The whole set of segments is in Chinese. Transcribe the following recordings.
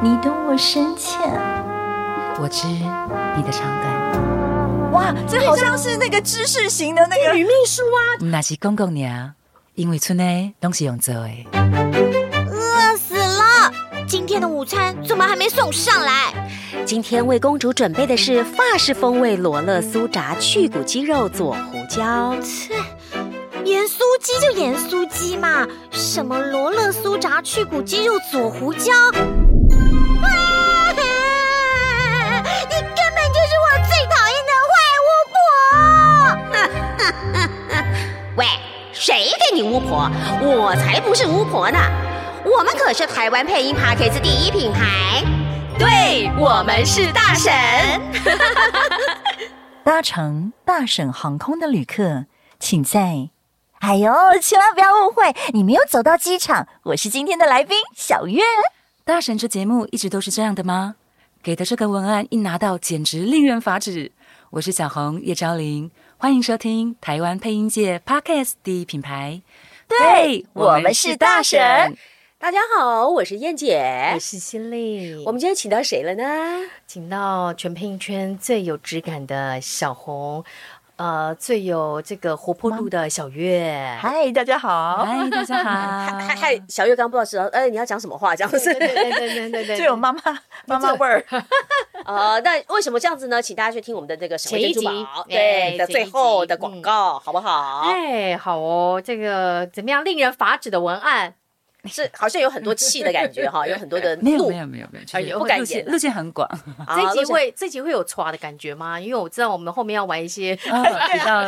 你懂我深浅。我知你的长短。哇，这好像是那个知识型的那个女秘书啊。那是公公娘，因为村内东西用做诶。饿死了！今天的午餐怎么还没送上来？今天为公主准备的是法式风味罗勒酥炸去骨鸡肉佐胡椒。切，盐酥鸡就盐酥鸡嘛，什么罗勒酥炸去骨鸡肉佐胡椒？你巫婆？我才不是巫婆呢！我们可是台湾配音 Podcast 第一品牌。对，我们是大神。搭乘大省航空的旅客，请在……哎呦，千万不要误会，你没有走到机场。我是今天的来宾小月。大神这节目一直都是这样的吗？给的这个文案一拿到，简直令人发指。我是小红叶昭玲，欢迎收听台湾配音界 Podcast 第一品牌。对，我们是大神。大家好，我是燕姐，我是心丽。我们今天请到谁了呢？请到全配音圈最有质感的小红，呃，最有这个活泼度的小月。嗨，大家好！嗨，大家好！嗨嗨，小月刚不知道是哎，你要讲什么话？这样子，对对对对对对，对，最 有妈妈妈妈味儿。呃，那为什么这样子呢？请大家去听我们的这个沈慧珍珠宝对的最后的广告，好不好？哎，好哦，这个怎么样？令人发指的文案。是好像有很多气的感觉哈，有很多的没有没有没有没有，不敢演，路线很广。这集会这集会有抓的感觉吗？因为我知道我们后面要玩一些比较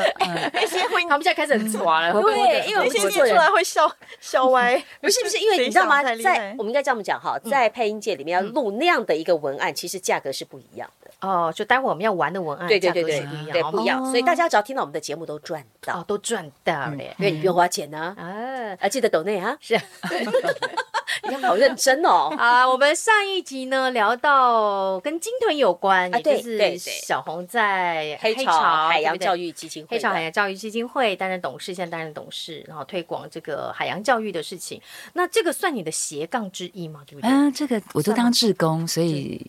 那些会，他们现在开始很唰了。对，因为我们念出来会笑笑歪。不是不是，因为你知道吗？在我们应该这么讲哈，在配音界里面要录那样的一个文案，其实价格是不一样的。哦，就待会我们要玩的文案，对对对对，对不一样。所以大家只要听到我们的节目都赚到，都赚到了，因为你不用花钱呢。啊，还记得抖内啊？是。你好认真哦！啊，我们上一集呢聊到跟鲸豚有关，也就是小红在黑潮海洋教育基金会，黑潮海洋教育基金会担任董事，现在担任董事，然后推广这个海洋教育的事情。那这个算你的斜杠之一吗？对不对？嗯，这个我都当志工，所以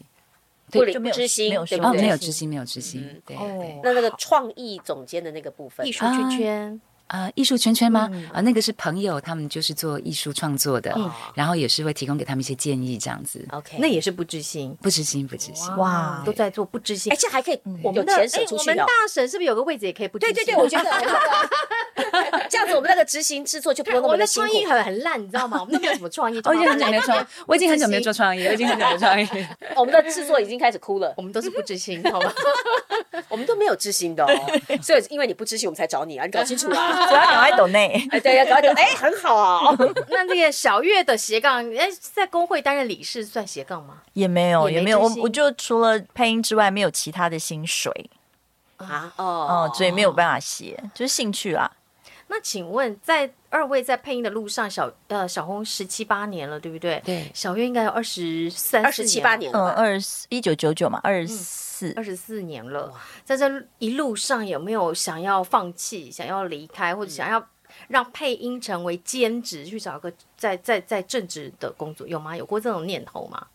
对，就没有知心，对不对？没有知心，没有知心。对，那那个创意总监的那个部分，艺术圈圈。啊，艺术圈圈吗？啊，那个是朋友，他们就是做艺术创作的，然后也是会提供给他们一些建议，这样子。OK，那也是不知心，不知心，不知心。哇，都在做不知心，而且还可以，我们的哎，我们大婶是不是有个位置也可以不知心？对对对，我觉得 这样子，我们那个执行制作就不用那么的辛苦。我的创意很很烂，你知道吗？我们都没有什么创意。我已经很久没有创，我已经很久没有做创意，我已经很久没有创意。我们的制作已经开始哭了，我们都是不知心，好吗？我们都没有知心的哦，所以因为你不知心，我们才找你啊！你搞清楚啊！只要赶快抖内。哎，对呀，搞抖哎，很好啊。那这个小月的斜杠，哎，在工会担任理事算斜杠吗？也没有，也没有。我我就除了配音之外，没有其他的薪水啊。哦哦，所以没有办法写，就是兴趣啊。那请问，在二位在配音的路上，小呃小红十七八年了，对不对？对。小月应该有二十三、二十七八年了。嗯，二十一九九九嘛，二十四，二十四年了。在这一路上，有没有想要放弃、想要离开，或者想要？让配音成为兼职，去找个在在在正职的工作，有吗？有过这种念头吗？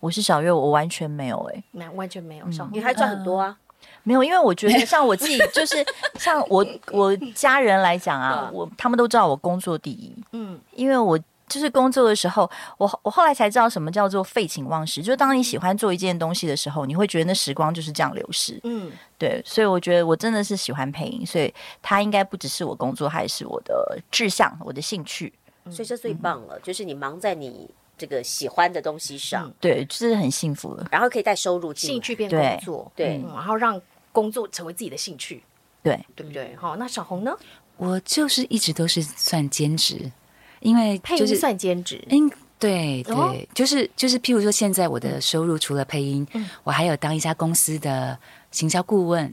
我是小月，我完全没有哎、欸，没完全没有。嗯、你还赚很多啊、呃？没有，因为我觉得 像我自己，就是像我我家人来讲啊，我他们都知道我工作第一，嗯，因为我。就是工作的时候，我我后来才知道什么叫做废寝忘食。就是当你喜欢做一件东西的时候，你会觉得那时光就是这样流逝。嗯，对，所以我觉得我真的是喜欢配音，所以它应该不只是我工作，还是我的志向，我的兴趣。所以这最棒了，嗯、就是你忙在你这个喜欢的东西上，嗯、对，就是很幸福了。然后可以带收入进，兴趣变工作，对，对、嗯，然后让工作成为自己的兴趣，对，对不对？好，那小红呢？我就是一直都是算兼职。因为配音算兼职，嗯，对对，就是就是，譬如说，现在我的收入除了配音，我还有当一家公司的行销顾问，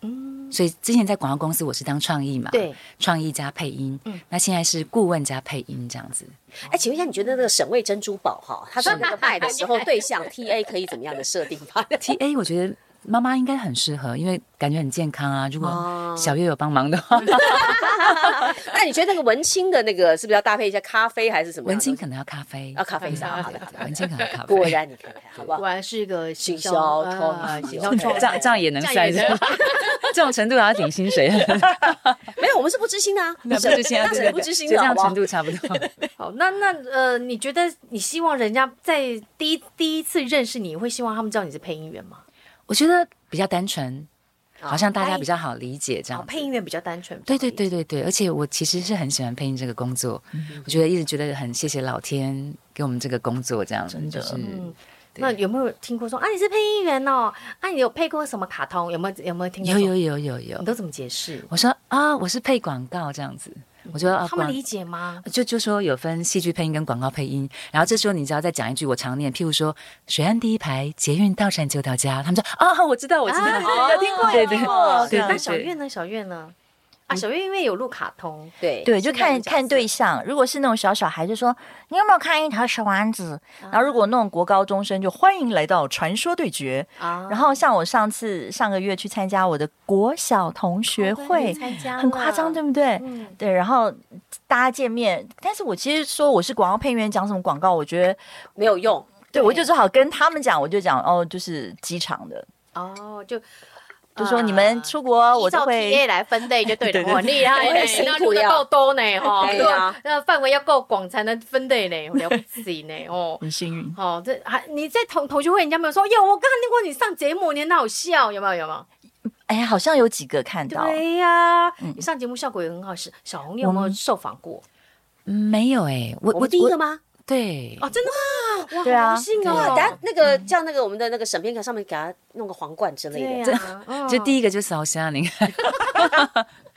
嗯，所以之前在广告公司我是当创意嘛，对，创意加配音，嗯，那现在是顾问加配音这样子。哎，请问一下，你觉得那个沈慧珍珠宝哈，他是那个卖的时候 对象 T A 可以怎么样的设定法？T A 我觉得。妈妈应该很适合，因为感觉很健康啊。如果小月有帮忙的话，那你觉得那个文青的那个是不是要搭配一下咖啡还是什么？文青可能要咖啡啊，咖啡啥？好的，文青可能要咖啡。果然你看看，好不好？果然是一个行销通，这样这样也能算是 这种程度还要顶薪水？没有，我们是不知心的啊，不知心啊，是不知心的，这样程度差不多。好，那那呃，你觉得你希望人家在第一第一次认识你会希望他们知道你是配音员吗？我觉得比较单纯，好像大家比较好理解这样。配音员比较单纯，对对对对对。而且我其实是很喜欢配音这个工作，我觉得一直觉得很谢谢老天给我们这个工作，这样真的是。那有没有听过说啊，你是配音员哦？啊，你有配过什么卡通？有没有有没有听过？有有有有有。你都怎么解释？我说啊，我是配广告这样子。我觉得他们理解吗？就就说有分戏剧配音跟广告配音，然后这时候你只要再讲一句我常念，譬如说水岸第一排捷运到站就到家，他们说啊，我知道我知道，有听过对对对。那小月呢？小月呢？啊，小月因为有录卡通，对对，就看看对象。如果是那种小小孩，就说你有没有看一条小丸子？然后如果那种国高中生，就欢迎来到传说对决啊。然后像我上次上个月去参加我的国小同学会，参加很夸张，对不对？对。然后大家见面，但是我其实说我是广告配音员，讲什么广告，我觉得没有用。对，我就只好跟他们讲，我就讲哦，就是机场的哦，就。就说你们出国，我就会依照 TA 来分类就对了，很厉害，那录的够多呢，哈，对啊，那范围要够广才能分类呢，了不起呢，哦，很幸运。哦，这还你在同同学会，人家没有说，哟，我刚听过你上节目，你很好笑，有没有？有没有？哎呀，好像有几个看到。对呀，你上节目效果也很好，是小红，你有没有受访过？没有哎，我我第一个吗？对。哦，真的吗？哇，对啊，幸哦。等下那个叫那个我们的那个审片卡上面给他弄个皇冠之类的，就第一个就是好香，你看，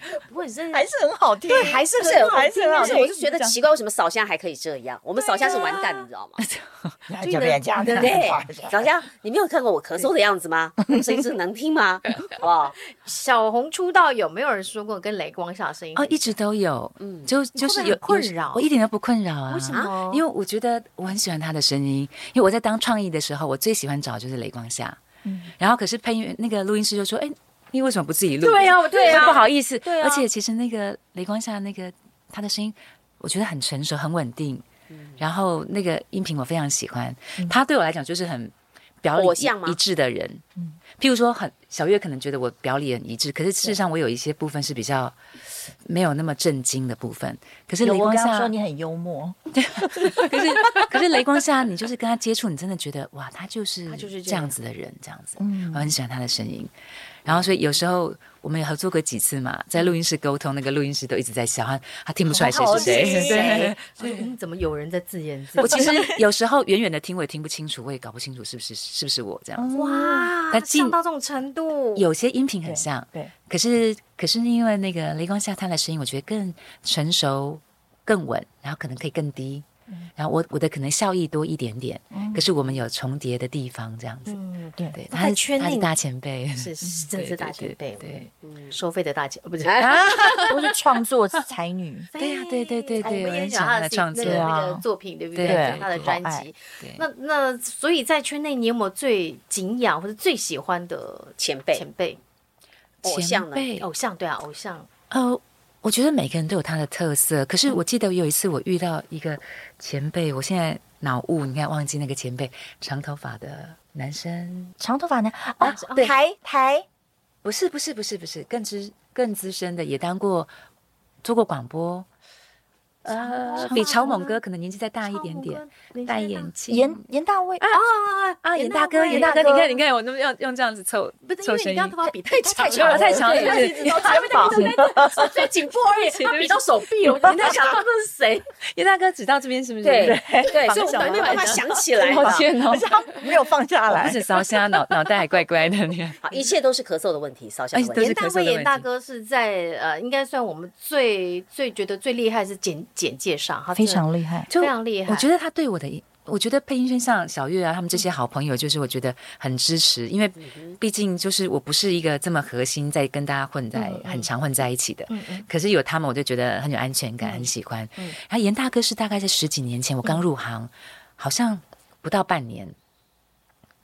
不过你真还是很好听，对，还是很好听。但是我是觉得奇怪，为什么扫香还可以这样？我们扫香是完蛋，你知道吗？就人家对对，扫香，你没有看过我咳嗽的样子吗？声音是能听吗？好不好？小红出道有没有人说过跟雷光夏声音？哦，一直都有，嗯，就就是有困扰，我一点都不困扰啊。为什么？因为我觉得我很喜欢他的声音，因为我在当创意的时候，我最喜欢找就是雷光下。嗯，然后可是配音那个录音师就说：“哎，你为什么不自己录？”对呀，对呀，不好意思。对，而且其实那个雷光下那个他的声音，我觉得很成熟、很稳定。嗯，然后那个音频我非常喜欢，他对我来讲就是很表里一致的人。嗯，譬如说很小月可能觉得我表里很一致，可是事实上我有一些部分是比较。没有那么震惊的部分，可是雷光下说你很幽默，对，可是可是雷光下，你就是跟他接触，你真的觉得哇，他就是他就是这样子的人，这样子，嗯，我很喜欢他的声音，然后所以有时候我们也合作过几次嘛，在录音室沟通，那个录音师都一直在笑，他他听不出来谁是谁，对，所以怎么有人在自言自语？我其实有时候远远的听我也听不清楚，我也搞不清楚是不是是不是我这样。子，哇，他像到这种程度，有些音频很像，对，可是。可是因为那个雷光下他的声音，我觉得更成熟、更稳，然后可能可以更低，嗯、然后我我的可能效益多一点点。嗯、可是我们有重叠的地方，这样子。嗯，对对，他是他是大前辈，是是真 是大前辈，对，收费的大前，不是，都是创作才女。对呀，对对对对，我也喜欢他的创作那个作品，对不对？他的专辑。那那所以在圈内，你有没有最敬仰或者最喜欢的前辈？前辈？偶像呢？偶像对啊，偶像。呃，我觉得每个人都有他的特色。可是我记得有一次我遇到一个前辈，我现在脑雾，你看忘记那个前辈，长头发的男生，长头发男啊，台台，不是不是不是不是，更资更资深的，也当过做过广播。呃，比超猛哥可能年纪再大一点点，戴眼镜，严严大卫啊啊啊！严大哥，严大哥，你看，你看，我那么用用这样子凑，不是因为你刚头发比 太长太长了，太长了，一直都抬不到，最紧迫而已，他比到手臂，我你在想到这是谁？严大哥只到这边是不是？对对，所以我没有办法想起来，抱歉哦，没有放下来，不是烧香，脑脑袋还怪怪的，你看，好，一切都是咳嗽的问题，烧香。严大卫，严大哥是在呃，应该算我们最最觉得最厉害是简简介上哈，非常厉害，非常厉害。我觉得他对我的，我觉得配音圈像小月啊，他们这些好朋友，就是我觉得很支持，因为毕竟就是我不是一个这么核心，在跟大家混在很常混在一起的。嗯嗯。可是有他们，我就觉得很有安全感，很喜欢。嗯。然后严大哥是大概在十几年前，我刚入行，好像不到半年，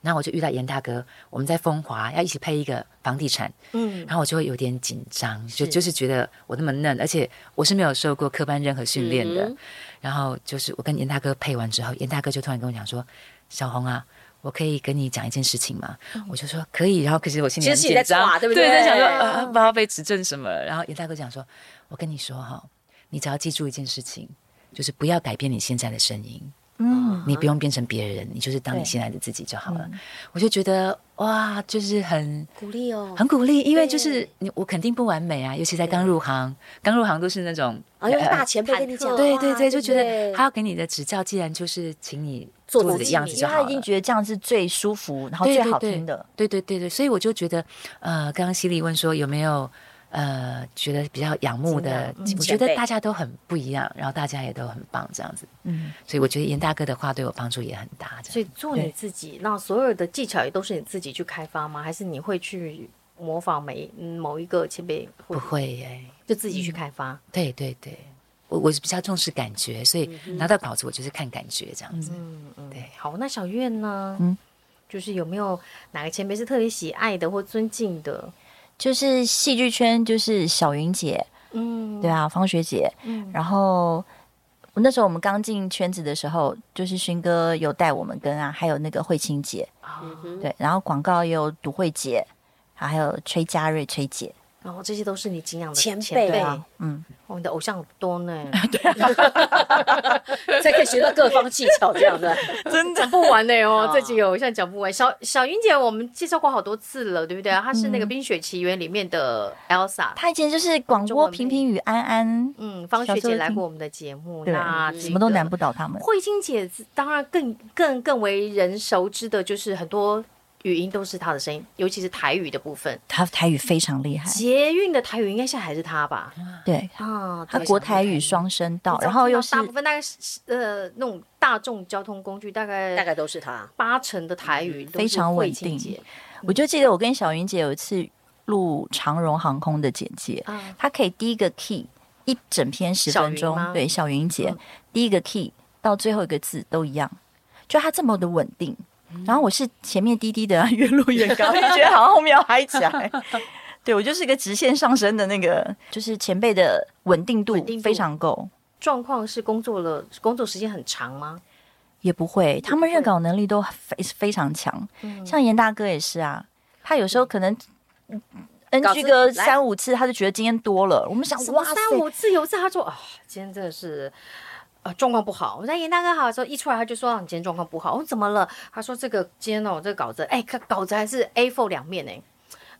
然后我就遇到严大哥，我们在风华要一起配一个房地产，嗯，然后我就会有点紧张，就就是觉得我那么嫩，而且我是没有受过科班任何训练的，嗯、然后就是我跟严大哥配完之后，严大哥就突然跟我讲说：“小红啊，我可以跟你讲一件事情吗？”嗯、我就说可以，然后可是我心里很紧张，对不对？在想说啊，不知道被指证什么，然后严大哥讲说：“我跟你说哈，你只要记住一件事情，就是不要改变你现在的声音。”嗯，你不用变成别人，你就是当你现在的自己就好了。我就觉得哇，就是很鼓励哦，很鼓励，因为就是你我肯定不完美啊，尤其在刚入行，刚入行都是那种啊，因为大前辈跟你讲，对对对，就觉得他要给你的指教，既然就是请你做自己的样子就好了，他已经觉得这样是最舒服，然后最好听的，对对对对，所以我就觉得，呃，刚刚犀利问说有没有。呃，觉得比较仰慕的，嗯、我觉得大家都很不一样，然后大家也都很棒，这样子。嗯，所以我觉得严大哥的话对我帮助也很大。所以做你自己，那所有的技巧也都是你自己去开发吗？还是你会去模仿每某一个前辈？不会耶、欸，就自己去开发。嗯、对对对，我我是比较重视感觉，所以拿到稿子我就是看感觉这样子。嗯嗯，对。好，那小月呢？嗯，就是有没有哪个前辈是特别喜爱的或尊敬的？就是戏剧圈，就是小云姐，嗯，对啊，方学姐，嗯，然后那时候我们刚进圈子的时候，就是勋哥有带我们跟啊，还有那个慧清姐，嗯、对，然后广告也有独慧姐，还有崔佳瑞崔姐。然后这些都是你敬仰的前辈啊，嗯，我们的偶像很多呢，对啊，才可以学到各方技巧这样的，真讲不完呢哦，这几个偶像讲不完。小小云姐，我们介绍过好多次了，对不对？她是那个《冰雪奇缘》里面的 Elsa，她以前就是广播平平与安安，嗯，方学姐来过我们的节目，那什么都难不倒他们。慧晶姐当然更更更为人熟知的就是很多。语音都是他的声音，尤其是台语的部分，他台语非常厉害。捷运的台语应该现在还是他吧？对啊，他国台语双声道，然后又是大部分大概是呃那种大众交通工具，大概大概都是他八成的台语非常稳定。我就记得我跟小云姐有一次录长荣航空的简介，他可以第一个 key 一整篇十分钟，对，小云姐第一个 key 到最后一个字都一样，就他这么的稳定。然后我是前面低低的，越录越高，就觉得好像后面要嗨起来。对，我就是一个直线上升的那个，就是前辈的稳定度非常够。状况是工作了，工作时间很长吗？也不会，他们认稿能力都非非常强。嗯、像严大哥也是啊，他有时候可能 NG 哥三五次，他就觉得今天多了。我们想哇，三五次有一次他说啊，今天真的是。啊，状况不好。我在严大哥好的时候一出来，他就说：“你今天状况不好。”我说：“怎么了？”他说：“这个今天哦，这个稿子，哎，稿子还是 A4 两面呢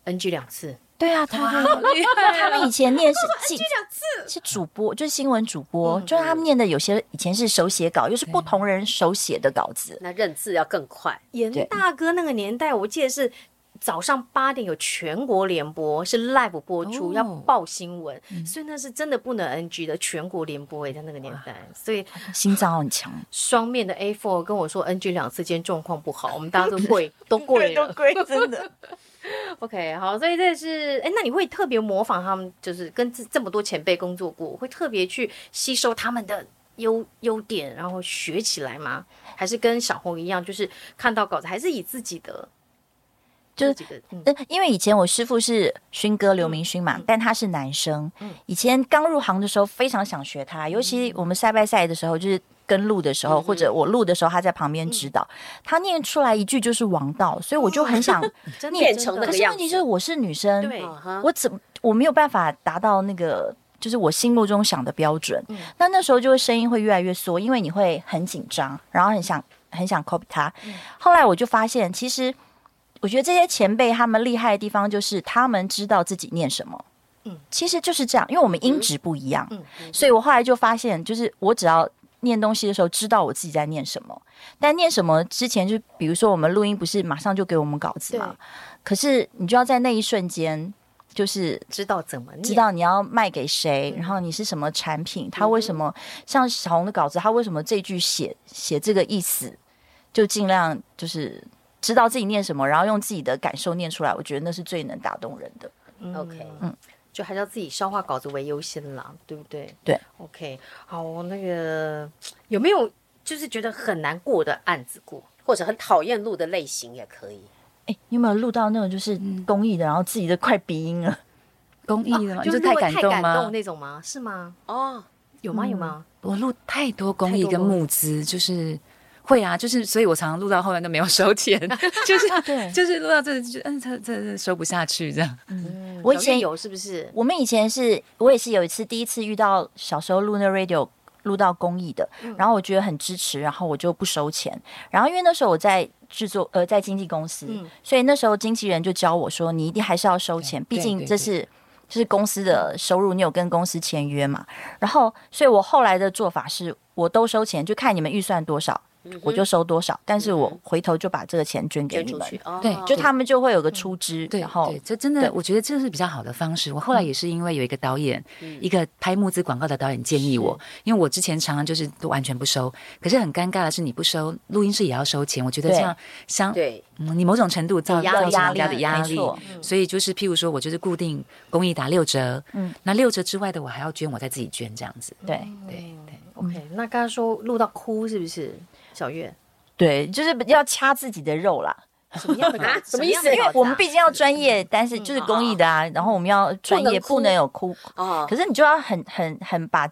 ，NG 两次。”对啊，他们 他们以前念 是 NG 两次，是主播，就是新闻主播，就是他们念的有些以前是手写稿，又是不同人手写的稿子，那认字要更快。严大哥那个年代，我记得是。早上八点有全国联播，是 live 播出，要报新闻，所以那是真的不能 NG 的全国联播诶，在那个年代，所以心脏很强。双面的 A Four 跟我说 NG 两次，今天状况不好，我们大家都 跪，都跪了，都跪，真的。OK，好，所以这是哎，那你会特别模仿他们，就是跟这这么多前辈工作过，会特别去吸收他们的优优点，然后学起来吗？还是跟小红一样，就是看到稿子还是以自己的？就是因为以前我师傅是勋哥刘明勋嘛，但他是男生。以前刚入行的时候非常想学他，尤其我们赛拜赛的时候，就是跟录的时候，或者我录的时候，他在旁边指导，他念出来一句就是王道，所以我就很想 念成。可是问题就是我是女生，我怎么我没有办法达到那个就是我心目中想的标准。那那时候就会声音会越来越缩，因为你会很紧张，然后很想很想 copy 他。后来我就发现，其实。我觉得这些前辈他们厉害的地方就是他们知道自己念什么，嗯，其实就是这样，因为我们音质不一样，嗯，所以我后来就发现，就是我只要念东西的时候知道我自己在念什么，但念什么之前就比如说我们录音不是马上就给我们稿子嘛，可是你就要在那一瞬间就是知道怎么念，知道你要卖给谁，然后你是什么产品，他为什么像小红的稿子，他为什么这句写写这个意思，就尽量就是。知道自己念什么，然后用自己的感受念出来，我觉得那是最能打动人的。嗯、OK，嗯，就还是要自己消化稿子为优先啦，对不对？对。OK，好，那个有没有就是觉得很难过的案子过？或者很讨厌录的类型也可以。哎，你有没有录到那种就是公益的，然后自己的快鼻音了？公益的吗？就是太感动吗？那种吗？是吗？哦，有吗？有吗？我录太多公益跟募资，就是会啊，就是所以我常常录到后来都没有收钱，就是对，就是录到这就嗯，这这收不下去这样。嗯，我以前有是不是？我们以前是我也是有一次第一次遇到小时候录那 radio。录到公益的，然后我觉得很支持，然后我就不收钱。然后因为那时候我在制作，呃，在经纪公司，嗯、所以那时候经纪人就教我说，你一定还是要收钱，毕竟这是就是公司的收入，你有跟公司签约嘛。然后，所以我后来的做法是，我都收钱，就看你们预算多少。我就收多少，但是我回头就把这个钱捐给你们，对，就他们就会有个出资，然后这真的，我觉得这是比较好的方式。我后来也是因为有一个导演，一个拍募资广告的导演建议我，因为我之前常常就是都完全不收，可是很尴尬的是你不收，录音室也要收钱，我觉得这样相对，你某种程度造造成人家的压力，所以就是譬如说我就是固定公益打六折，嗯，那六折之外的我还要捐，我再自己捐这样子，对。对对，OK，那刚刚说录到哭是不是？小月，对，就是要掐自己的肉啦。什么样的？什么意思？因为我们毕竟要专业，但是就是公益的啊。然后我们要专业，不能有哭。哦。可是你就要很很很把，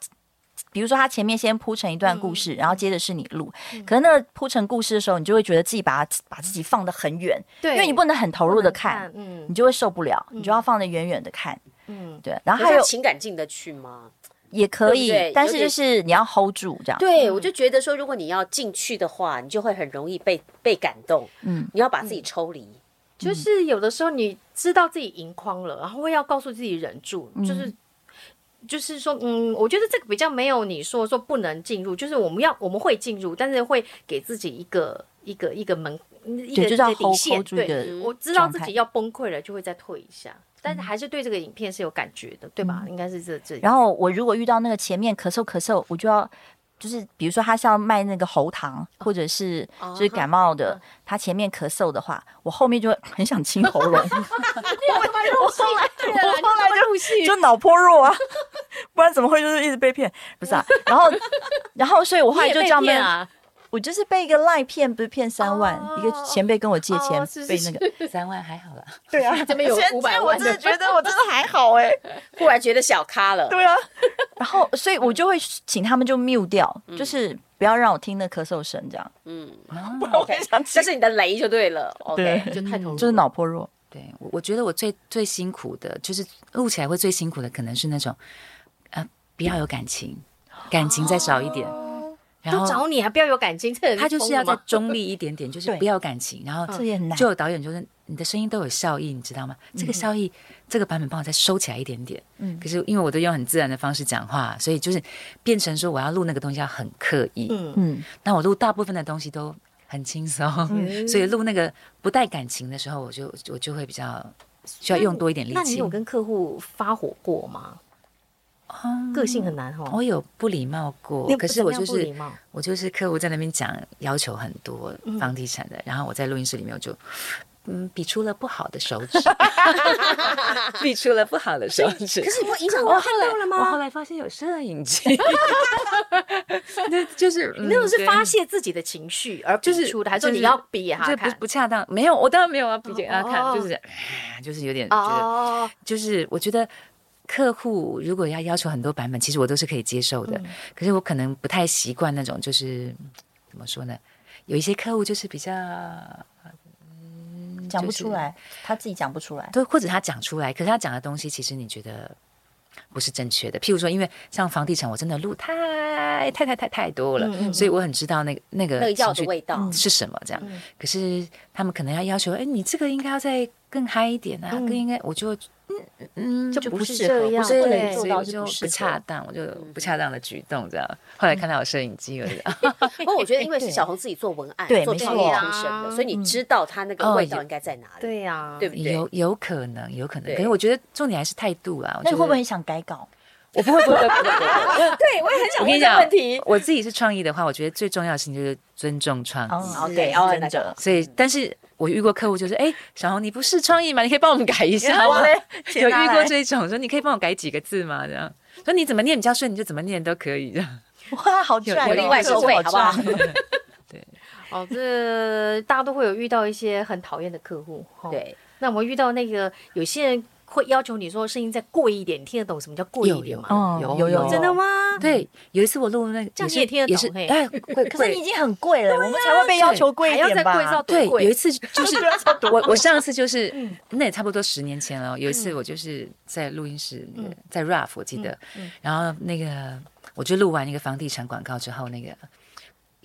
比如说他前面先铺成一段故事，然后接着是你录。可是那个铺成故事的时候，你就会觉得自己把把自己放得很远，对，因为你不能很投入的看，嗯，你就会受不了，你就要放得远远的看，嗯，对。然后还有情感进得去吗？也可以，对对，但是就是你要 hold 住这样。对，我就觉得说，如果你要进去的话，你就会很容易被被感动。嗯，你要把自己抽离。嗯、就是有的时候你知道自己盈眶了，然后会要告诉自己忍住。嗯、就是就是说，嗯，我觉得这个比较没有你说说不能进入，就是我们要我们会进入，但是会给自己一个一个一个门，一个底线。对，我知道自己要崩溃了，就会再退一下。但是还是对这个影片是有感觉的，对吧？应该是这这。然后我如果遇到那个前面咳嗽咳嗽，我就要就是比如说他是要卖那个喉糖，或者是就是感冒的，他前面咳嗽的话，我后面就会 很想清喉咙。我后来我后来就就脑波弱啊，不然怎么会就是一直被骗？不是啊，然后然后所以我后来就这样啊。我就是被一个赖骗，不是骗三万，一个前辈跟我借钱，被那个三万还好了。对啊，这边有 五百万，我真的觉得我真的还好哎，忽然觉得小咖了。对啊，然后所以我就会请他们就 mute 掉，就是不要让我听那咳嗽声这样。嗯，OK，这是你的雷就对了。对，就太投入，就是脑波弱。对，我我觉得我最最辛苦的就是录起来会最辛苦的，可能是那种呃，不要有感情，感情再少一点。然后找你还不要有感情，他就是要再中立一点点，就是不要感情。然后这也难就有导演就是你的声音都有效益，你知道吗？这个效益这个版本帮我再收起来一点点。嗯，可是因为我都用很自然的方式讲话，所以就是变成说我要录那个东西要很刻意。嗯嗯，那我录大部分的东西都很轻松，所以录那个不带感情的时候，我就我就会比较需要用多一点力气。那你有跟客户发火过吗？个性很难哦，我有不礼貌过，可是我就是我就是客户在那边讲要求很多房地产的，然后我在录音室里面我就嗯比出了不好的手指，比出了不好的手指。可是你不影响我看到了吗？我后来发现有摄影机，那就是那种是发泄自己的情绪而就是出的，还是说你要比给他看？不不恰当，没有，我当然没有要比给他看，就是就是有点觉得，就是我觉得。客户如果要要求很多版本，其实我都是可以接受的。嗯、可是我可能不太习惯那种，就是怎么说呢？有一些客户就是比较、嗯、讲不出来，就是、他自己讲不出来，对，或者他讲出来，可是他讲的东西其实你觉得不是正确的。譬如说，因为像房地产，我真的录太太太太太多了，嗯嗯，所以我很知道那个那个药的味道是什么这样。嗯、可是他们可能要要求，哎，你这个应该要再更嗨一点啊，嗯、更应该我就。嗯嗯，就不是这样，不能做到就不恰当，我就不恰当的举动这样。后来看到有摄影机而已。不过我觉得，因为是 小红自己做文案、做创意出身的，所以你知道他那个味道应该在哪里。对呀，对不对？有有可能，有可能。可是我觉得重点还是态度啦。那你会不会很想改稿？我不会，不会，不会。对，我也很想问这个问题。我自己是创意的话，我觉得最重要的事情就是尊重创意。对，真的。所以，但是。我遇过客户就是，哎，小红，你不是创意吗？你可以帮我们改一下吗？有遇过这种，说你可以帮我改几个字吗？这样说你怎么念比较顺，你就怎么念都可以。这样哇，好赚，我另外收费，好不好？对，哦，这大家都会有遇到一些很讨厌的客户。对，那我们遇到那个有些人。会要求你说声音再贵一点，你听得懂什么叫贵一点吗？有有有，真的吗？对，有一次我录那个，这样你也听得懂？哎，贵，可是你已经很贵了，我们才会被要求贵一点吧？对，有一次就是 我我上次就是 那也差不多十年前了。有一次我就是在录音室，那个在 RAF 我记得，然后那个我就录完那个房地产广告之后，那个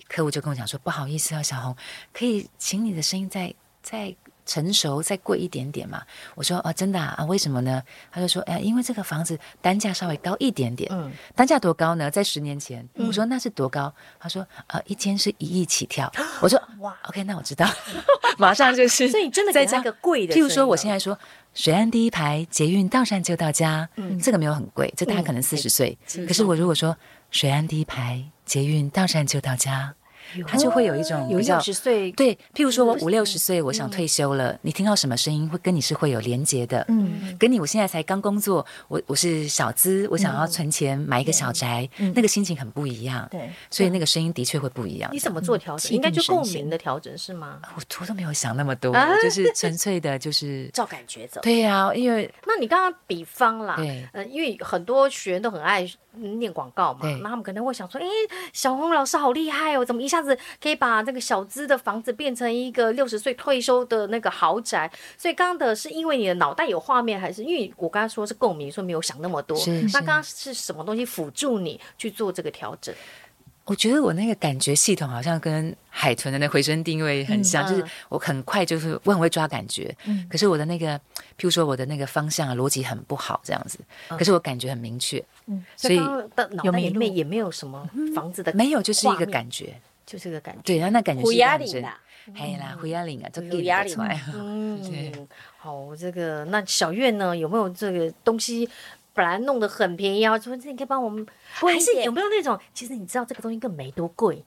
客户就跟我讲说：“不好意思啊，小红，可以请你的声音再再。”成熟再贵一点点嘛？我说哦，真的啊？为什么呢？他就说，哎，因为这个房子单价稍微高一点点。嗯，单价多高呢？在十年前，我说那是多高？他说呃，一间是一亿起跳。我说哇，OK，那我知道，马上就是。所以你真的在加个贵的，譬如说，我现在说水岸第一排捷运到站就到家，嗯，这个没有很贵，这大概可能四十岁。可是我如果说水岸第一排捷运到站就到家。他就会有一种比较六十岁，对，譬如说我五六十岁，我想退休了，你听到什么声音会跟你是会有连接的，嗯，跟你我现在才刚工作，我我是小资，我想要存钱买一个小宅，那个心情很不一样，对，所以那个声音的确会不一样。你怎么做调整？应该就共鸣的调整是吗？我图都没有想那么多，就是纯粹的，就是 照感觉走。对呀，因为那你刚刚比方啦，对，呃，因为很多学员都很爱。念广告嘛，那他们可能会想说：“哎，小红老师好厉害哦，怎么一下子可以把这个小资的房子变成一个六十岁退休的那个豪宅？”所以刚刚的是因为你的脑袋有画面，还是因为我刚刚说是共鸣，所以没有想那么多？是是那刚刚是什么东西辅助你去做这个调整？我觉得我那个感觉系统好像跟海豚的那回声定位很像，嗯、就是我很快就是我很会抓感觉，嗯、可是我的那个，譬如说我的那个方向啊逻辑很不好这样子，嗯、可是我感觉很明确，嗯，所以的脑袋里面也没有什么房子的、嗯，没有，就是一个感觉，就是个感觉，对，然后那感觉是压力的，嘿啦，胡压力啊，这给压力嘛，嗯，好，这个那小月呢，有没有这个东西？本来弄得很便宜啊，说这你可以帮我们，还是有没有那种？其实你知道这个东西根本没多贵，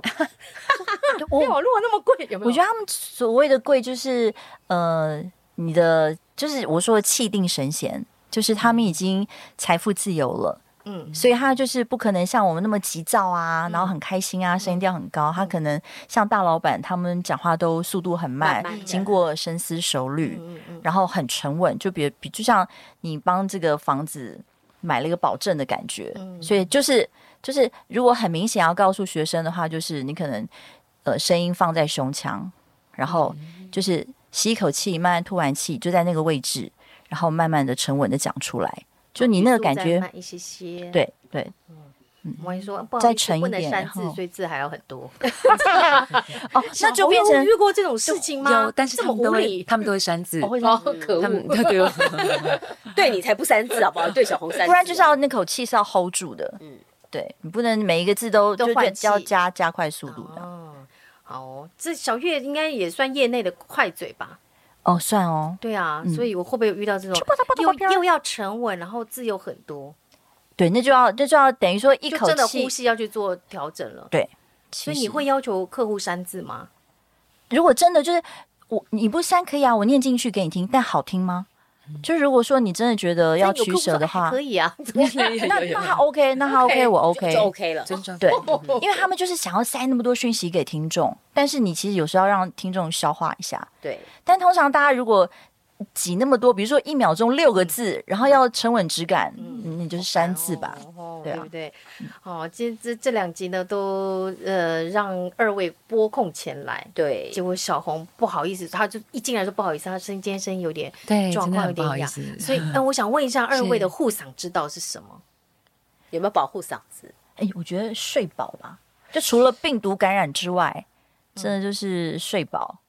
我如果那么贵，有没有？我觉得他们所谓的贵就是呃，你的就是我说的气定神闲，就是他们已经财富自由了，嗯，所以他就是不可能像我们那么急躁啊，然后很开心啊，声音调很高。他可能像大老板，他们讲话都速度很慢，经过深思熟虑，然后很沉稳。就比比，就像你帮这个房子。买了一个保证的感觉，嗯、所以就是就是，如果很明显要告诉学生的话，就是你可能呃声音放在胸腔，然后就是吸一口气，慢慢吐完气，就在那个位置，然后慢慢的沉稳的讲出来，就你那个感觉，慢一些些，对对。嗯，我跟你说，再沉一点，然后所以字还要很多。哦，那就变成遇过这种事情吗？有，但是他们都会，他们都会删字。哦，可恶！对 你才不删字好不好？对小红删，不然就是要那口气是要 hold 住的。嗯，对你不能每一个字都都换气，要加加快速度的。哦，好，这小月应该也算业内的快嘴吧？哦，算哦。对啊，所以我会不会有遇到这种又又要沉稳，然后字又很多？对，那就要那就要等于说一口气真的呼吸要去做调整了。对，所以你会要求客户删字吗？如果真的就是我你不删可以啊，我念进去给你听，但好听吗？就如果说你真的觉得要取舍的话，可以啊。那 那他 OK，那他 OK，我 OK 就 OK 了。对，因为他们就是想要塞那么多讯息给听众，但是你其实有时候要让听众消化一下。对，但通常大家如果。挤那么多，比如说一秒钟六个字，然后要沉稳质感，嗯，那就是三字吧，对不对？哦，今这这两集呢，都呃让二位拨空前来，对，结果小红不好意思，他就一进来说不好意思，他声音今天声音有点状况有点哑，所以 那我想问一下二位的护嗓之道是什么？有没有保护嗓子？哎，我觉得睡饱吧，就除了病毒感染之外，真的就是睡饱。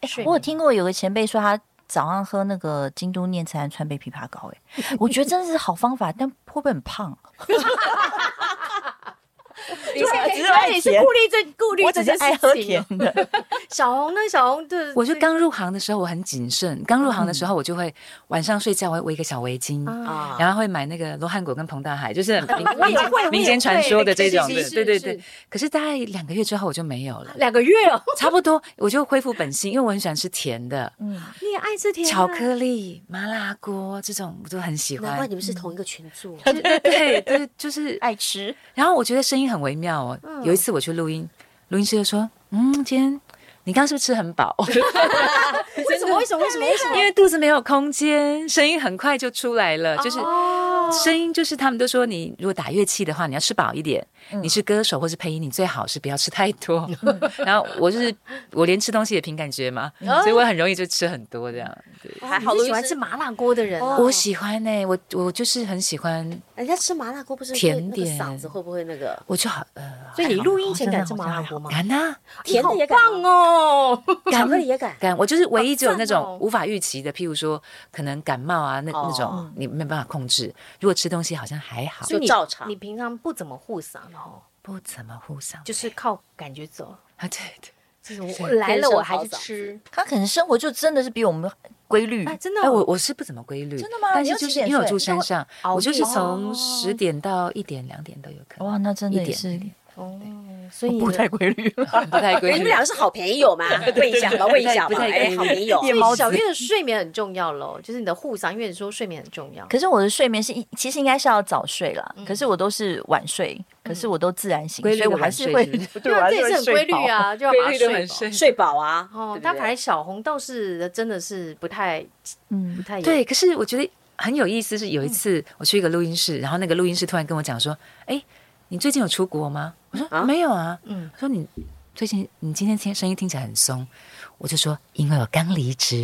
哎，我有听过有个前辈说他。早上喝那个京都念慈庵川贝枇杷膏，哎，我觉得真的是好方法，但会不会很胖？你是你是顾虑这顾虑，我只是爱喝甜的。小红呢？小红对，我就刚入行的时候，我很谨慎。刚入行的时候，我就会晚上睡觉会围一个小围巾，然后会买那个罗汉果跟彭大海，就是 民间传说的这种的。对对对。可是大概两个月之后，我就没有了。两个月哦，差不多，我就恢复本性，因为我很喜欢吃甜的。嗯，你也爱吃甜？巧克力、麻辣锅这种我都很喜欢。难怪你们是同一个群组。对对，就是爱吃。然后我觉得声音很微妙哦。有一次我去录音，录音师就说：“嗯，今天你刚刚是不是吃很饱？为什么？为什么？为什么？为什么？因为肚子没有空间，声音很快就出来了。就是声音，就是他们都说，你如果打乐器的话，你要吃饱一点。你是歌手或是配音，你最好是不要吃太多。然后我就是我连吃东西也凭感觉嘛，所以我很容易就吃很多这样。对，还好喜欢吃麻辣锅的人，我喜欢呢。我我就是很喜欢。人家吃麻辣锅不是甜点，嗓子会不会那个？我就好呃。所以你录音前敢吃麻辣锅吗？敢啊，甜的也敢哦，敢的也敢。敢，我就是唯一只有那种无法预期的，譬如说可能感冒啊，那那种你没办法控制。如果吃东西好像还好，就照常。你平常不怎么护嗓哦。不怎么护嗓，就是靠感觉走啊！对对，就是我来了我还是吃。他可能生活就真的是比我们规律，哎真的。哎我我是不怎么规律，真的吗？但是就是因为我住山上，我就是从十点到一点两点都有可能。哇，那真的是哦，所以不太规律，不太规律。你们两个是好朋友吗？问一下吧，问一下吧。哎，好朋友。小月的睡眠很重要喽，就是你的护嗓，因为你说睡眠很重要。可是我的睡眠是一，其实应该是要早睡啦，可是我都是晚睡。可是我都自然醒，所以我 还是会，对，这也是很规律啊，就要把它睡饱，睡饱啊。哦，但反正小红倒是真的是不太，嗯，不太对。可是我觉得很有意思，是有一次我去一个录音室，然后那个录音室突然跟我讲说：“哎，你最近有出国吗？”我说：“没有啊。”嗯，说你最近你今天听声音听起来很松，我就说：“因为我刚离职。”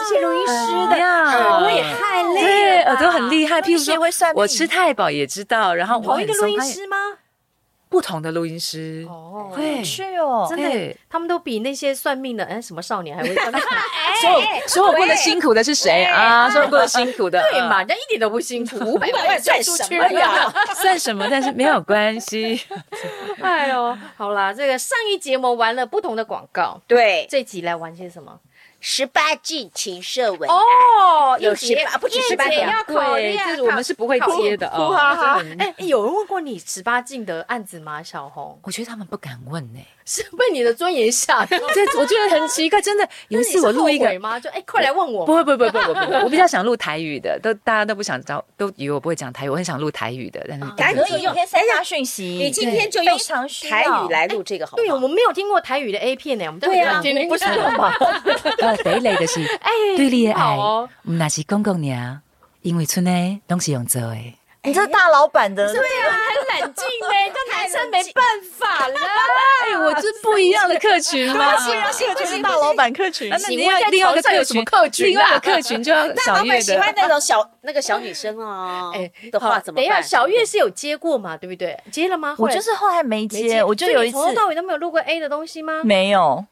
这些录音师的耳朵也太累，对，耳朵很厉害。譬如说，我吃太饱也知道。然后同一个录音师吗？不同的录音师哦，对，是哦，真的，他们都比那些算命的，哎，什么少年还会 算命。说说我过得辛苦的是谁啊？说我过得辛苦的，对嘛？人家一点都不辛苦，五百万算什么呀？算什么？但是没有关系。哎呦，好啦，这个上一节目玩了不同的广告，对，这集来玩些什么？十八禁情色文哦，有十八，不止十八禁，要考虑啊。就是我们是不会接的哦。哎，有人问过你十八禁的案子吗？小红，我觉得他们不敢问呢，是被你的尊严吓到。这我觉得很奇怪，真的。有一次我录一个吗？就哎，快来问我。不会，不会，不会，不会，我比较想录台语的，都大家都不想找，都以为我不会讲台语，我很想录台语的，但是可以用三家讯息。你今天就用台语来录这个好。对，我们没有听过台语的 A 片呢，我们对啊，不是吗？第一类就是，对你的爱，唔那是公公娘，因为村内都是用做的。你这大老板的，对啊，很冷静呢，这男生没办法了。哎，我这不一样的客群嘛，不一样，就是大老板客群。那你要另外一个有什么客群？另外一个客群就要小月的。喜欢那种小那个小女生哦。哎，的话怎么办？等一下，小月是有接过嘛？对不对？接了吗？我就是后来没接，我就有一次从头到尾都没有录过 A 的东西吗？没有。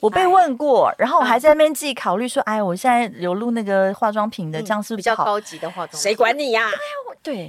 我被问过，然后我还在那边自己考虑说，哎，我现在有录那个化妆品的，这样是比较高级的化妆品？谁管你呀？对，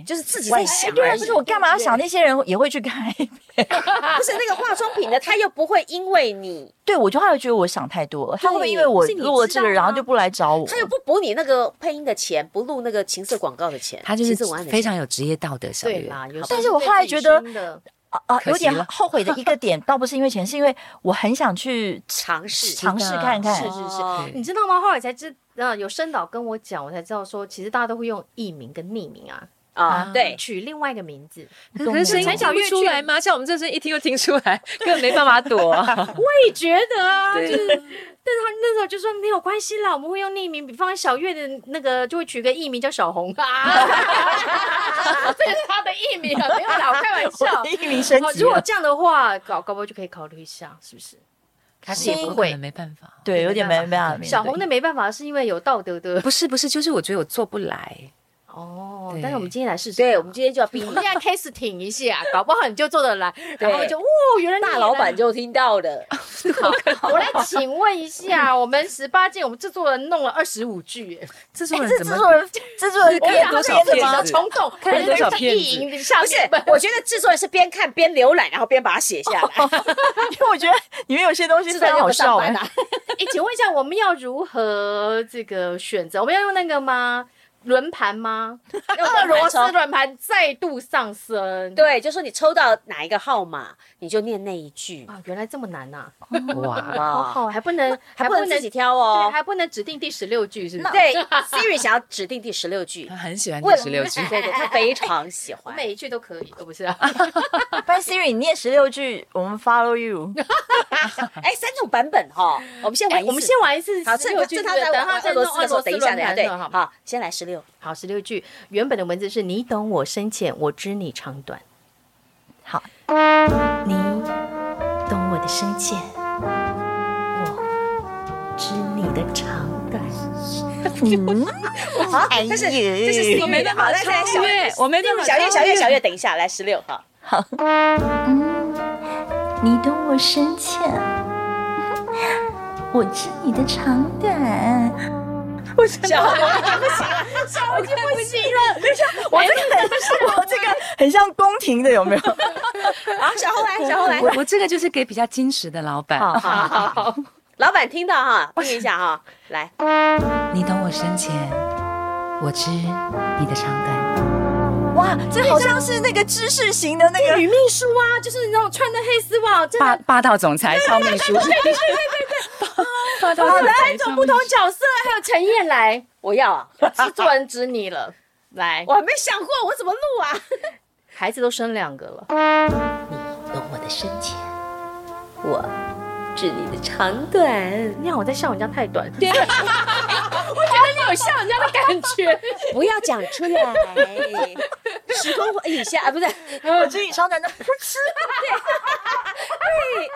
就是自己在想。对，不是我干嘛要想？那些人也会去看。不是那个化妆品的，他又不会因为你，对我就会觉得我想太多了。他会不会因为我录了这个，然后就不来找我？他又不补你那个配音的钱，不录那个情色广告的钱。他就是非常有职业道德，对啦。但是我后来觉得。啊啊，有点后悔的一个点，倒不是因为钱，是因为我很想去尝试尝试看看。是是是，你知道吗？后来才知，啊，有声导跟我讲，我才知道说，其实大家都会用艺名跟匿名啊啊，对，取另外一个名字。可是声音听不出来吗？像我们这声一听就听出来，根本没办法躲。我也觉得啊，就是。但是他那时候就说没有关系啦，我们会用匿名，比方小月的那个就会取个艺名叫小红啊，这是他的艺名啊，没有啦，我开玩笑。艺名升级。如果这样的话，搞搞不好就可以考虑一下，是不是？他是也不会，没办法，对，有点没办法。小红的没办法是因为有道德的，不是不是，就是我觉得我做不来。哦，但是我们今天来试试，对，我们今天就要逼你，我们现在 casting 一下，搞不好你就做得来，然后就哦，原来大老板就听到了。我来请问一下，我们十八禁，我们制作人弄了二十五句，制作人怎么？制作人制作人看多少片子？冲动，看多少片子？不是，我觉得制作人是边看边浏览，然后边把它写下来，因为我觉得里面有些东西是很好笑的。哎，请问一下，我们要如何这个选择？我们要用那个吗？轮盘吗？用螺丝轮盘再度上升。对，就说你抽到哪一个号码，你就念那一句。啊，原来这么难呐！哇，好好，还不能还不能自己挑哦，对，还不能指定第十六句，是不是？对，Siri 想要指定第十六句，他很喜欢第十六句，对对，他非常喜欢，每一句都可以，哦，不是啊。不然 Siri 你念十六句，我们 follow you。哎，三种版本哈，我们先玩，我们先玩一次。好，这这他在玩俄罗斯的时候，等一下，等一下，对，好，先来十六，好，十六句，原本的文字是你懂我深浅，我知你长短。好，你懂我的深浅，我知你的长短。嗯，好，这是这是我没办法，来来，小月，我没办法，小月，小月，小月，等一下，来十六，号，好，嗯，你懂我深浅，我知你的长短。不行，小红不行了，小红就不行了。等一下，我这个是我 这个很像宫廷的，有没有？啊，小红来，小红来，我我这个就是给比较矜持的老板。好好好。老板听到哈，听一下哈，来，你懂我深浅，我知你的长短。哇，这好像是那个知识型的那个女秘书啊，就是那种穿的黑丝袜，霸霸道总裁超秘书。对对对对对，霸道总裁。来，种不同角色，还有陈燕来，我要啊，制作人指你了，来，我还没想过我怎么录啊，孩子都生两个了。你懂我的深浅，我。知你的长短，你看我在笑人家太短，对，我觉得你有笑人家的感觉，不要讲出来，十公分以下啊，不是，我知你长短的，不吃，对，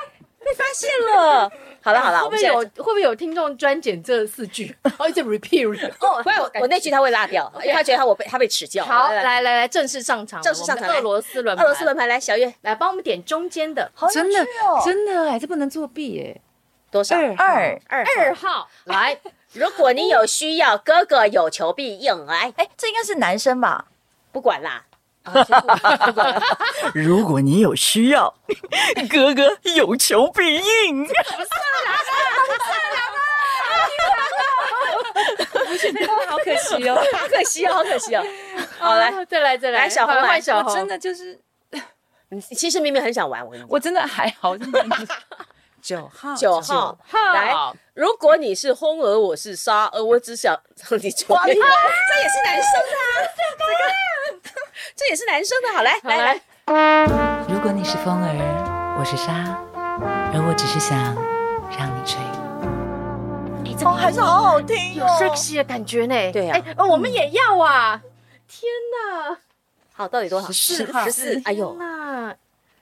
被发现了。好了好了，会不会有会不会有听众专剪这四句？哦，一直 repeat，哦，不 然我我那句他会落掉，因为他觉得他我被他被耻笑。好，来来来，正式上场，正式上场，俄罗斯轮，俄罗斯轮盘，来小月。来帮我们点中间的，真的真的哎，这不能作弊哎，多少？二二二号，来，如果你有需要，哥哥有求必应，来，哎，这应该是男生吧？不管啦。如果你有需要，哥哥有求必应。不算了，不算了，不行，好可惜哦，好可惜哦，好可惜哦。好，来，再来，再来，小红来，小红，真的就是，其实明明很想玩，我我真的还好。九号，九号，来，如果你是风儿，我是沙而，我只想让你穿。这也是男生啊，这个。这也是男生的，好来来来。如果你是风儿，我是沙，而我只是想让你吹。哎，这还是好好听，有 sexy 的感觉呢。对呀，哎，我们也要啊！天哪，好，到底多少？十四，十四。哎呦，那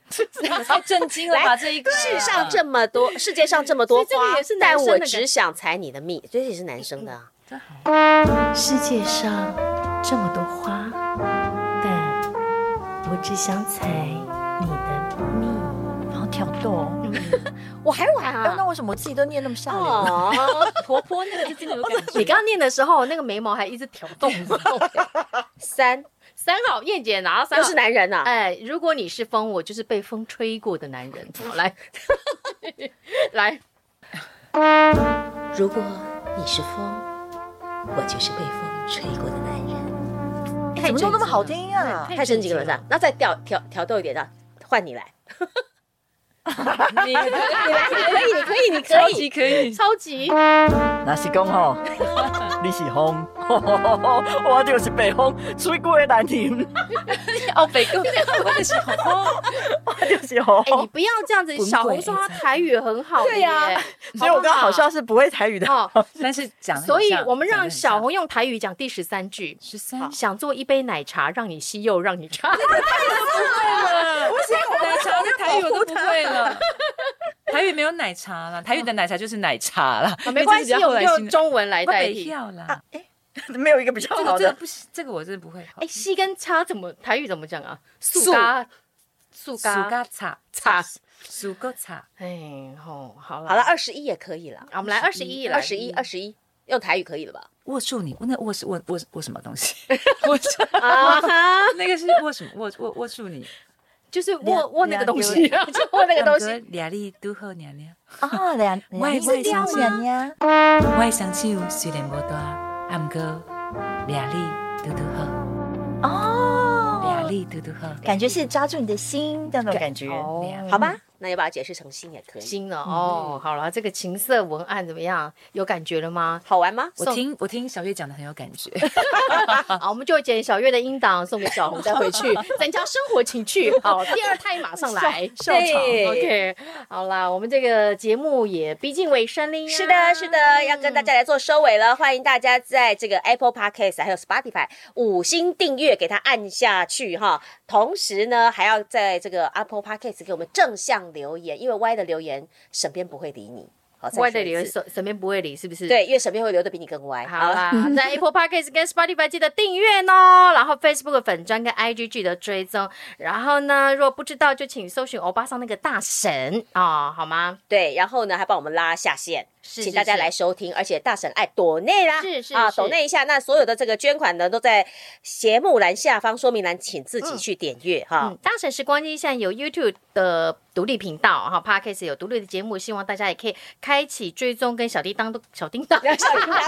太震惊了吧！这一个世上这么多，世界上这么多花，但我只想采你的蜜。这也是男生的啊。世界上这么多花。但我只想采你的蜜，好挑逗。我还玩啊？那为什么我自己都念那么下流？婆婆那个就真的有感觉。你刚刚念的时候，那个眉毛还一直挑动。三三号，燕姐拿到三号，都是男人呐。哎，如果你是风，我就是被风吹过的男人。来，来。如果你是风，我就是被风吹过的男人。怎么都那么好听啊！太升级了，是吧？那再调调调逗一点，的，换你来。你 你来，你可以，你可以，你可以，超级可以，超级。那是公吼，你是风，我就是北风吹过的男人。哦，北哥，我就是风，我就是风。哎，你不要这样子。小红说他台语很好，对呀。所以我刚刚好像是不会台语的，但是讲。所以我们让小红用台语讲第十三句。十三，想做一杯奶茶，让你吸又让你茶。太会了，我写奶茶的台语我都不会了。台语没有奶茶了，台语的奶茶就是奶茶了，没关系，用用中文来代替。啦，哎，没有一个比较好的，不行，这个我真的不会。哎，西跟叉怎么台语怎么讲啊？素嘎素嘎叉叉素个茶。哎，好，好了，好了，二十一也可以了。我们来二十一，二十一，二十一，用台语可以了吧？握住你，那握是握握握什么东西？握 住啊？那个是握什么？握握握住你。就是握握那个东西，就握那个东西。俩力都好娘娘啊，俩俩力都好娘娘。我的双手虽然不大，阿都都好。哦，都都好，感觉是抓住你的心那种感觉。好吧，那要把它解释成新也可以。新了哦，好了，这个情色文案怎么样？有感觉了吗？好玩吗？我听我听小月讲的很有感觉。好，我们就剪小月的音档送给小红再回去，增加生活情趣。好，第二胎马上来笑场。OK，好啦，我们这个节目也逼近尾声了。是的，是的，要跟大家来做收尾了。欢迎大家在这个 Apple Podcast 还有 Spotify 五星订阅，给它按下去哈。同时呢，还要在这个 Apple Podcast 给我们正向留言，因为歪的留言沈编不会理你。好，歪的留言沈沈编不会理，是不是？对，因为沈编会留的比你更歪。好啦，在 Apple Podcast 跟 Spotify 记得订阅哦，然后 Facebook 粉专跟 IG 记得追踪。然后呢，如果不知道，就请搜寻欧巴桑那个大神啊、哦，好吗？对，然后呢，还帮我们拉下线。是请大家来收听，而且大婶爱抖内啦，是是啊，抖内一下。那所有的这个捐款呢，都在节目栏下方说明栏，请自己去点阅哈。大婶时光机现在有 YouTube 的独立频道哈 p a d k a s 有独立的节目，希望大家也可以开启追踪跟小叮当都 小叮当，小叮当，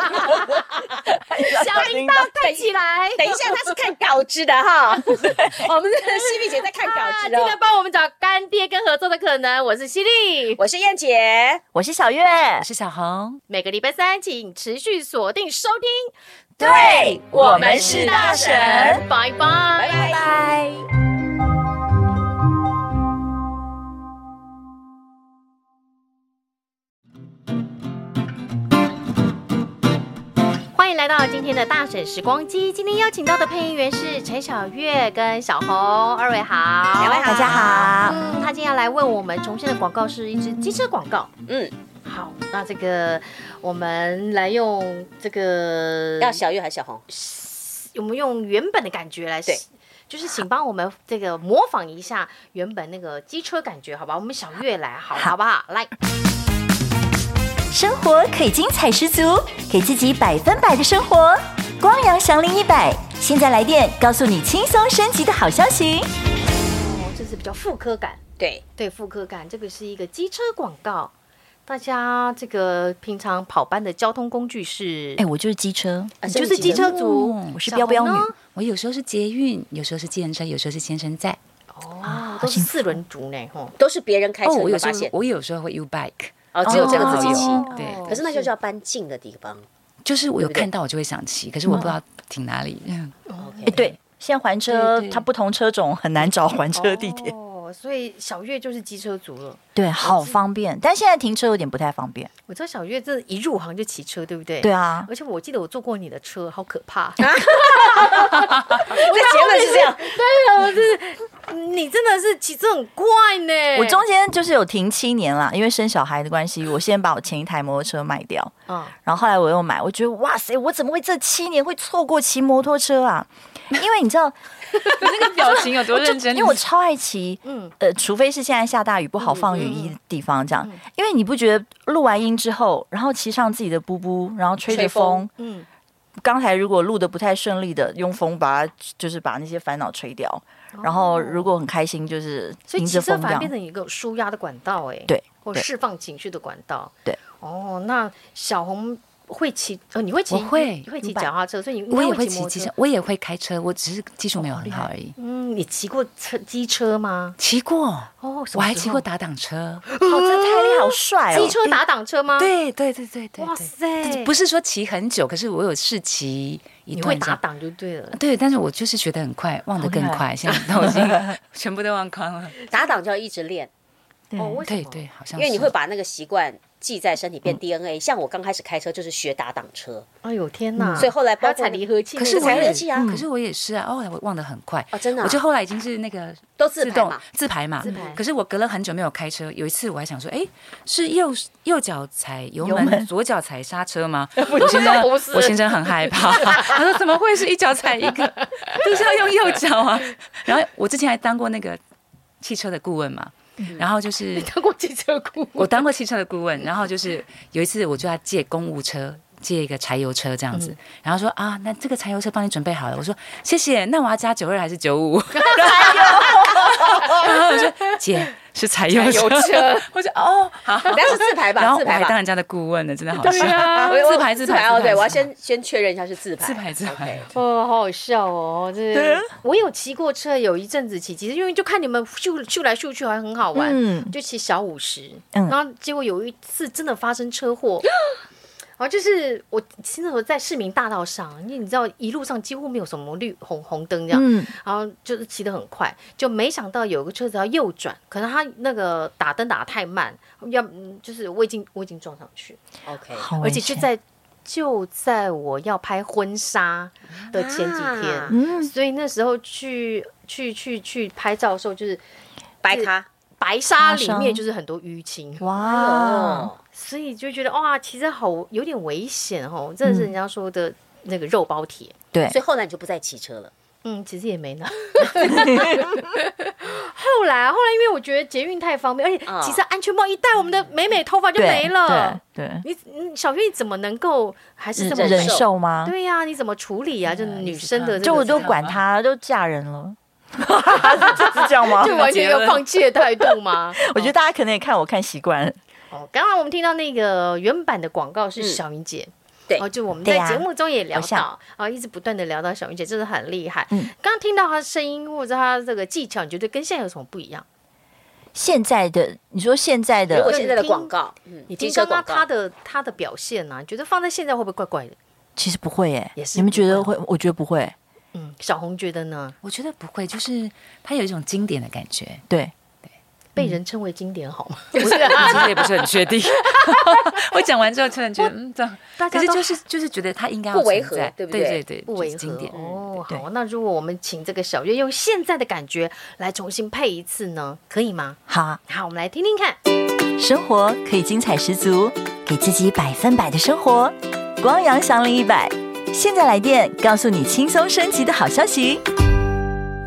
小叮当带起来。等一下，他是看稿子的哈。我们的犀利姐在看稿子哦，记得帮我们找干爹跟合作的可能。我是犀利，我是燕姐，我是小月，我是小红。每个礼拜三，请持续锁定收听。对，我们是大婶，拜拜，拜拜。欢迎来到今天的大婶时光机。今天邀请到的配音员是陈小月跟小红，二位好，两位好，大家好。嗯，他今天要来为我们重现的广告是一支机车广告。嗯。好，那这个我们来用这个要小月还是小红？我们用原本的感觉来，对，就是请帮我们这个模仿一下原本那个机车感觉，好吧？我们小月来，好，好不好？来，生活可以精彩十足，给自己百分百的生活，光阳祥林一百，现在来电告诉你轻松升级的好消息。哦，这是比较复刻感，对对，复刻感，这个是一个机车广告。大家这个平常跑班的交通工具是？哎，我就是机车，你就是机车族，我是标标女。我有时候是捷运，有时候是计程车，有时候是先生在。哦，都是四轮族呢，吼，都是别人开车。我有时候我有时候会 U bike，哦，只有这个自己骑。对，可是那就叫搬近的地方，就是我有看到我就会想骑，可是我不知道停哪里。哎，对，现在还车它不同车种很难找还车地点。所以小月就是机车族了，对，好方便。但现在停车有点不太方便。我知道小月这一入行就骑车，对不对？对啊。而且我记得我坐过你的车，好可怕。这结论是这样。对啊，我就是你真的是骑车很快呢。我中间就是有停七年啦，因为生小孩的关系，我先把我前一台摩托车卖掉。嗯。然后后来我又买，我觉得哇塞，我怎么会这七年会错过骑摩托车啊？因为你知道你。那个表情有多认真？因为我超爱骑，嗯，呃，除非是现在下大雨不好放雨衣的地方，这样。因为你不觉得录完音之后，然后骑上自己的布布，然后吹着风，嗯，刚才如果录的不太顺利的，用风把它就是把那些烦恼吹掉，然后如果很开心，就是迎着风，这样，反而变成一个舒压的管道，哎，对，或释放情绪的管道，对。哦，那小红。会骑呃，你会骑？我会，会骑脚踏车，所以你我也会骑机车，我也会开车，我只是技术没有很好而已。嗯，你骑过车机车吗？骑过哦，我还骑过打挡车。哦，这太厉害，好帅哦！机车打挡车吗？对对对对对。哇塞！不是说骑很久，可是我有试骑一段。你会打挡就对了。对，但是我就是学得很快，忘得更快，现在都已经 全部都忘光了。打挡就要一直练。哦，对对，好像因为你会把那个习惯。记在身体变 DNA，像我刚开始开车就是学打挡车。哎呦天哪！所以后来包括踩离合器，可是踩离合器啊，可是我也是啊。哦，我忘得很快哦，真的。我就后来已经是那个 都自动自排嘛，自排。可是我隔了很久没有开车，有一次我还想说，哎，是右右脚踩油门，左脚踩刹车吗？我先生，我先生很害怕，他说怎么会是一脚踩一个，都是要用右脚啊。然后我之前还当过那个汽车的顾问嘛。然后就是 你当过汽车顾问，我当过汽车的顾问。然后就是有一次，我就要借公务车，借一个柴油车这样子。然后说啊，那这个柴油车帮你准备好了。我说谢谢，那我要加九二还是九五？然后我说 姐，是柴油车，我就哦，好，等下是自排吧，然后自排吧。我还当人家的顾问呢，真的好笑。我自排自排哦，对，我要先先确认一下是自排，自排自排。哦，好好笑哦，这我有骑过车，有一阵子骑，其实因为就看你们咻咻来咻去，还很好玩，嗯，就骑小五十，然后结果有一次真的发生车祸。然后就是我那时候在市民大道上，因为你知道一路上几乎没有什么绿红红灯这样，嗯、然后就是骑得很快，就没想到有个车子要右转，可能他那个打灯打得太慢，要就是我已经我已经撞上去，OK，而且就在就在我要拍婚纱的前几天，啊、所以那时候去去去去拍照的时候就是白咖白沙里面就是很多淤青，哇。所以就觉得哇，其实好有点危险哦，真的是人家说的那个肉包铁。对，所以后来你就不再骑车了。嗯，其实也没呢。后来，后来因为我觉得捷运太方便，而且其实安全帽一戴，我们的美美头发就没了。对，你你小月你怎么能够还是这么忍受吗？对呀，你怎么处理啊？就女生的，就我都管她，都嫁人了，是这样吗？就完全有放弃的态度吗？我觉得大家可能也看我看习惯了。哦，刚刚我们听到那个原版的广告是小云姐，对，哦，就我们在节目中也聊到，啊，一直不断的聊到小云姐，真的很厉害。嗯，刚刚听到她的声音或者她这个技巧，你觉得跟现在有什么不一样？现在的，你说现在的，如果现在的广告，嗯，你听刚刚她的她的表现呢？觉得放在现在会不会怪怪的？其实不会耶，也是。你们觉得会？我觉得不会。嗯，小红觉得呢？我觉得不会，就是它有一种经典的感觉，对。被人称为经典好吗？不是，啊，其实也不是很确定。我讲完之后，突然觉得 嗯，这样。可是就是就是觉得他应该不违和，对不对？对对对，不违和。哦，好。那如果我们请这个小月用现在的感觉来重新配一次呢？可以吗？好，好，我们来听听看。生活可以精彩十足，给自己百分百的生活。光阳祥林一百，现在来电，告诉你轻松升级的好消息。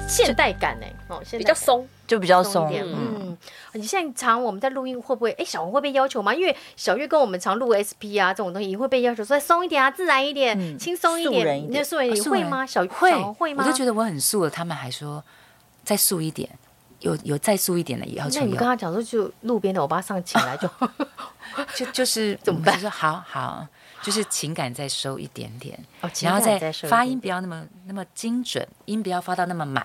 现代感呢？哦，比较松。就比较松，嗯，你现在常我们在录音会不会？哎，小红会被要求吗？因为小月跟我们常录 SP 啊这种东西，会被要求说松一点啊，自然一点，轻松一点。那素人你会吗？小会会吗？我就觉得我很素了，他们还说再素一点，有有再素一点的也要求。那你跟他讲说，就路边的欧巴上起来就 就就是 怎么办？说好好，就是情感再收一点点，然后再发音不要那么那么精准，音不要发到那么满。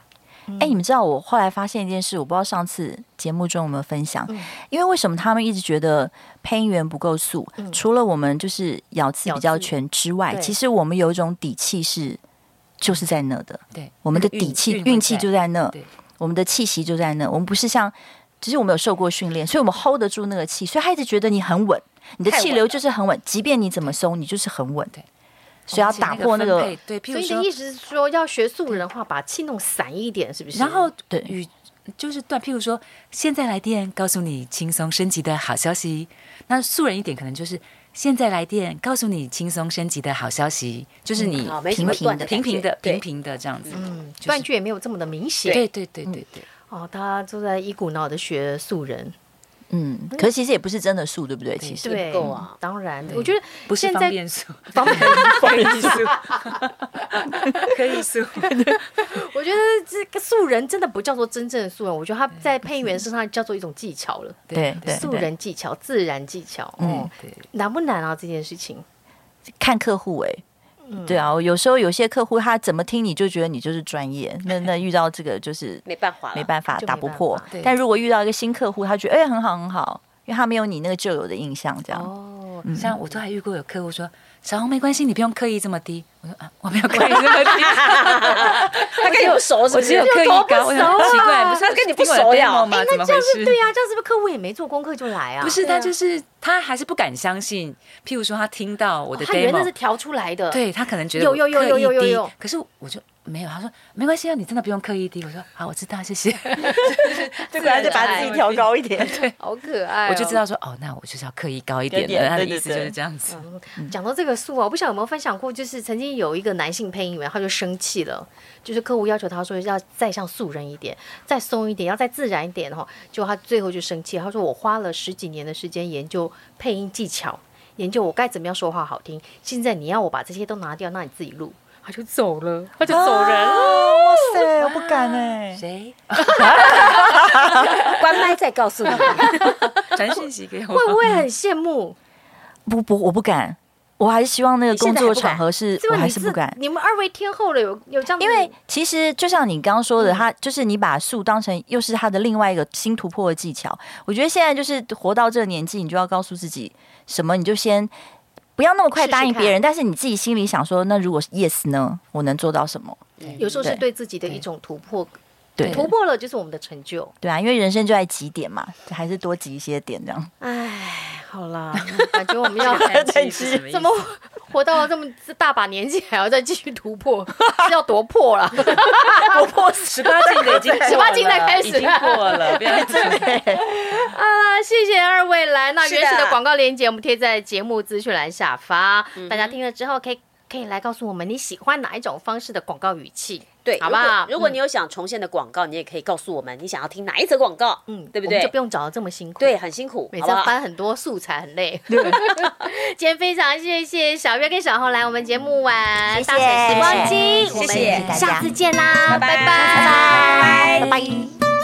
哎，你们知道我后来发现一件事，我不知道上次节目中有没有分享。因为为什么他们一直觉得配音员不够素？除了我们就是咬字比较全之外，其实我们有一种底气是就是在那的。对，我们的底气运气就在那，我们的气息就在那。我们不是像，只是我们有受过训练，所以我们 hold 得住那个气，所以他一直觉得你很稳，你的气流就是很稳，即便你怎么松，你就是很稳。对。所以要打破那个，对，所以你的意思是说，要学素人的话，把气弄散一点，是不是？然后，对，语就是断。譬如说，现在来电，告诉你轻松升级的好消息。那素人一点，可能就是现在来电，告诉你轻松升级的好消息，就是你平平的、平平的、平平的这样子。嗯，断句也没有这么的明显。对对对对对。哦，他就在一股脑的学素人。嗯，可是其实也不是真的素，对不对？其实不够啊，当然，我觉得不是方便素，方便素 可以素。我觉得这个素人真的不叫做真正的素人，我觉得他在配音员身上叫做一种技巧了。对对，素人技巧、自然技巧，嗯，难不难啊？这件事情看客户哎。对啊，有时候有些客户他怎么听你就觉得你就是专业，那那遇到这个就是没办法，没办法打不破。但如果遇到一个新客户，他觉得哎很好很好，因为他没有你那个旧有的印象，这样。哦，像我都还遇过有客户说。小红没关系，你不用刻意这么低。我说啊，我没有刻意这么低。他跟你不熟，是不是？我只有刻意高。我想奇怪，不是他跟你不熟呀？哎，那这样是对呀，这样是不是客户也没做功课就来啊？不是，他就是他还是不敢相信。譬如说，他听到我的 demo，是调出来的。对他可能觉得有有有有有有，可是我就。没有，他说没关系啊，你真的不用刻意低。我说好，我知道，谢谢。就本来就把自己调高一点，对，好可爱。我就知道说，哦，那我就是要刻意高一点的。他的意思就是这样子。讲到这个素啊，我不晓得有没有分享过，就是曾经有一个男性配音员，他就生气了，就是客户要求他说要再像素人一点，再松一点，要再自然一点哈。就他最后就生气，他说我花了十几年的时间研究配音技巧，研究我该怎么样说话好听，现在你要我把这些都拿掉，那你自己录。他就走了，他就走人了。哇塞，我不敢哎。谁？关麦再告诉你，传讯息给我。会不会很羡慕？不不，我不敢。我还是希望那个工作场合是，我还是不敢。你们二位天后了，有有这样？因为其实就像你刚刚说的，他就是你把树当成又是他的另外一个新突破的技巧。我觉得现在就是活到这个年纪，你就要告诉自己什么，你就先不要那么快答应别人，但是你自己心里想说，那如果 yes 呢，我能做到什么？有时候是对自己的一种突破。对，突破了就是我们的成就。对啊，因为人生就在几点嘛，还是多集一些点这样。哎，好啦，感觉我们要 再挤，怎么活到了这么大把年纪还要再继续突破？是要多破了？多破十八禁的已经十八禁的开始已经破了，不要 啊！谢谢二位来，那原始的广告链接我们贴在节目资讯栏下方，大家听了之后可以可以来告诉我们你喜欢哪一种方式的广告语气。对，好不好？如果你有想重现的广告，你也可以告诉我们你想要听哪一则广告，嗯，对不对？就不用找的这么辛苦，对，很辛苦，每次翻很多素材很累。今天非常谢谢小月跟小红来我们节目玩，大婶时光机，我们下次见啦，拜拜，拜拜，拜拜。